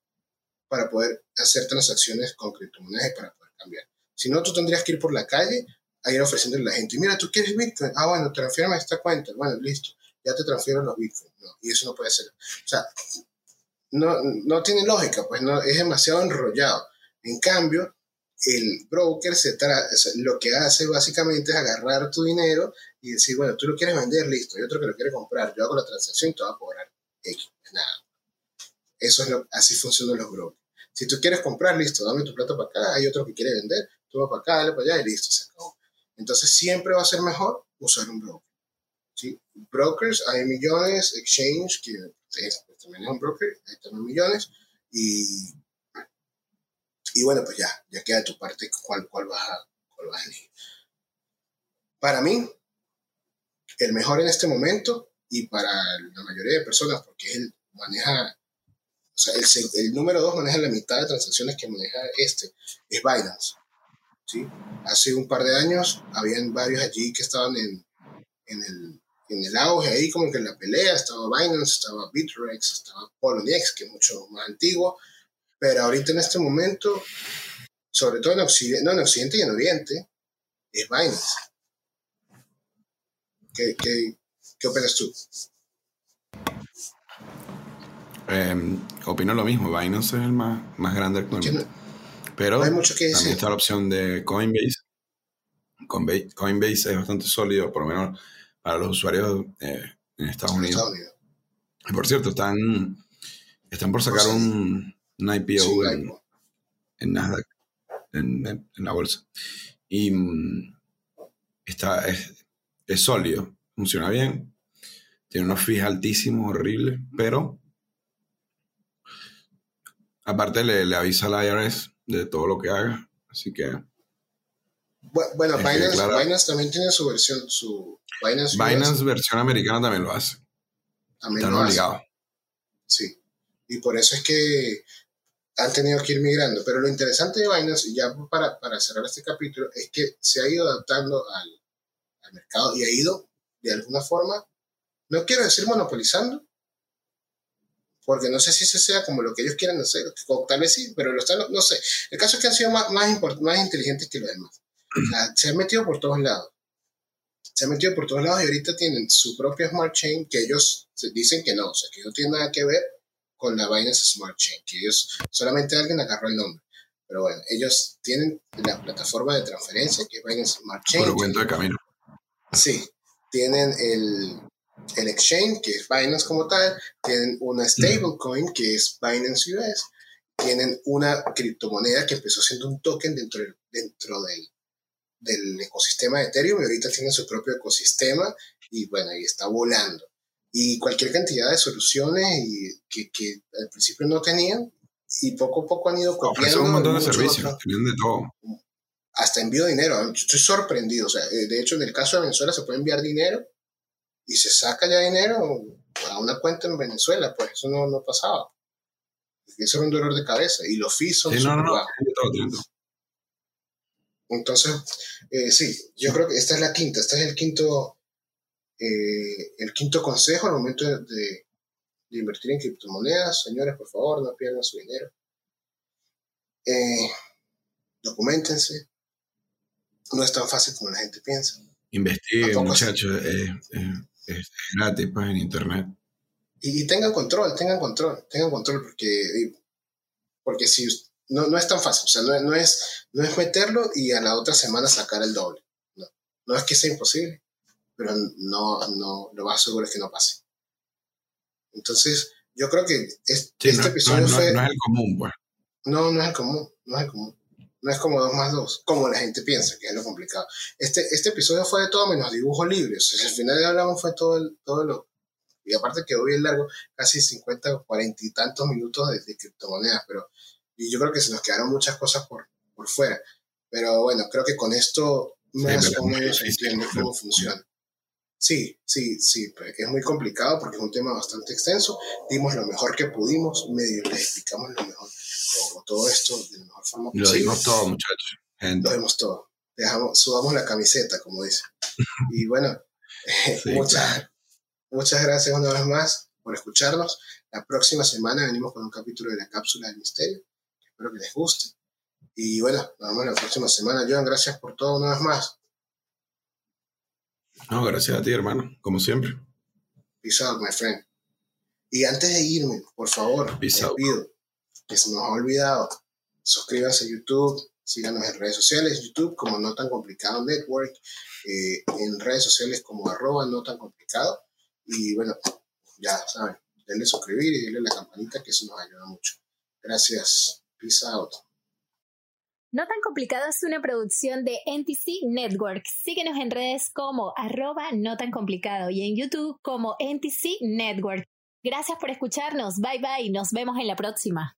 para poder hacer transacciones con criptomonedas y para poder cambiar. Si no, tú tendrías que ir por la calle a ir ofreciéndole a la gente, mira, tú quieres Bitcoin, ah, bueno, transfiérame esta cuenta, bueno, listo, ya te transfiero los Bitcoin, no, y eso no puede ser. O sea, no, no tiene lógica, pues no, es demasiado enrollado. En cambio, el broker se tra- lo que hace básicamente es agarrar tu dinero y decir, bueno, tú lo quieres vender, listo, hay otro que lo quiere comprar, yo hago la transacción y te va a cobrar X, nada. Eso es así funcionan los brokers. Si tú quieres comprar, listo, dame tu plata para acá, hay otro que quiere vender, tú vas para acá, dale para allá y listo, se acabó. Entonces siempre va a ser mejor usar un broker. ¿sí? Brokers, hay millones, exchange, que es- también es un broker, hay también millones, y, y bueno, pues ya, ya queda de tu parte cuál, cuál, vas a, cuál vas a elegir. Para mí, el mejor en este momento, y para la mayoría de personas, porque él maneja, o sea, el, el número dos maneja la mitad de transacciones que maneja este, es Binance. ¿sí? Hace un par de años, habían varios allí que estaban en, en el, en el auge ahí, como que en la pelea, estaba Binance, estaba Bitrex, estaba Poloniex, que es mucho más antiguo, pero ahorita en este momento, sobre todo en Occidente, no, en Occidente y en Oriente, es Binance. ¿Qué, qué, qué opinas tú? Eh, opino lo mismo, Binance es el más, más grande actualmente. Pero no hay mucho que también está la opción de Coinbase. Coinbase. Coinbase es bastante sólido, por lo menos para los usuarios eh, en Estados Unidos. Estados Unidos. Y por cierto, están, están por sacar un, un IPO Sí, en, Nasdaq, en, la bolsa. Y mm, está, es, es sólido, funciona bien, tiene unos fees altísimos, horribles, pero aparte le, le avisa al IRS de todo lo que haga, así que Bu- Bueno, Binance, claro. Binance también tiene su versión, su Binance, versión americana también lo hace, también están lo obligados. Sí. Y por eso es que han tenido que ir migrando. Pero lo interesante de Binance, y ya para, para cerrar este capítulo, es que se ha ido adaptando al, al mercado y ha ido, de alguna forma, no quiero decir monopolizando, porque no sé si ese sea como lo que ellos quieren hacer, o tal vez sí, pero lo están, no sé. El caso es que han sido más, más, más inteligentes que los demás. Se han metido por todos lados. Se han metido por todos lados y ahorita tienen su propia Smart Chain que ellos se dicen que no, o sea, que no tiene nada que ver con la Binance Smart Chain, que ellos, solamente alguien agarró el nombre. Pero bueno, ellos tienen la plataforma de transferencia que es Binance Smart Chain. Por el cuento de camino. Sí, tienen el, el exchange, que es Binance como tal, tienen una stablecoin, que es Binance US, tienen una criptomoneda que empezó siendo un token dentro del, dentro del, del ecosistema de Ethereum y ahorita tiene su propio ecosistema y bueno, ahí está volando. Y cualquier cantidad de soluciones y que, que al principio no tenían y poco a poco han ido copiando. un montón de servicios, tienen de todo. hasta envío de dinero. Estoy sorprendido. O sea, eh, de hecho, en el caso de Venezuela se puede enviar dinero y se saca ya dinero a una cuenta en Venezuela. Pues eso no, no pasaba. Eso era un dolor de cabeza. Y los fees son Sí, no, no, no, todo. Entonces, eh, sí, yo creo que esta es la quinta. Este es el quinto, eh, el quinto consejo al momento de, de- de invertir en criptomonedas. Señores, por favor, no pierdan su dinero. Eh, documentense. No es tan fácil como la gente piensa. Investiguen, Tampoco es- muchachos, es, es- gratis pues, en internet. Y, y tengan control, tengan control, tengan control, porque, porque si no, no es tan fácil, o sea, no, no es, no es meterlo y a la otra semana sacar el doble. No, no es que sea imposible, pero no, no, lo más seguro es que no pase. Entonces, yo creo que es- Sí, este no, episodio no- no- fue... no es el común, pues. No, no es el común, no es el común. No es como dos más dos, como la gente piensa, que es lo complicado. Este, este episodio fue de todo menos dibujo libre. O sea, al final hablamos fue todo, el, todo lo... Y aparte quedó bien largo, casi 50 o 40 y tantos minutos de, de criptomonedas, pero y yo creo que se nos quedaron muchas cosas por, por fuera. Pero bueno, creo que con esto más pero o menos pero- cómo funciona. Sí, sí, sí, pues, es muy complicado porque es un tema bastante extenso. Dimos lo mejor que pudimos, medio le explicamos lo mejor, o, o todo esto de la mejor forma Lo posible. dimos todo, muchachos. Lo dimos todo. Dejamos, subamos la camiseta, como dice. Y bueno, Sí, muchas, claro. muchas gracias una vez más por escucharnos. La próxima semana venimos con un capítulo de la cápsula del misterio. Espero que les guste. Y bueno, nos vemos la próxima semana. Joan, gracias por todo una vez más. No, gracias a ti, hermano, como siempre. Peace out, my friend. Y antes de irme, por favor, les out. pido que se nos ha olvidado, suscríbanse a YouTube, síganos en redes sociales, YouTube como No Tan Complicado Network, eh, en redes sociales como arroba No Tan Complicado. Y bueno, ya saben, denle suscribir y denle la campanita que eso nos ayuda mucho. Gracias. Peace out. No tan complicado es una producción de NTC Network. Síguenos en redes como arroba no tan complicado y en YouTube como NTC Network. Gracias por escucharnos. Bye bye. Nos vemos en la próxima.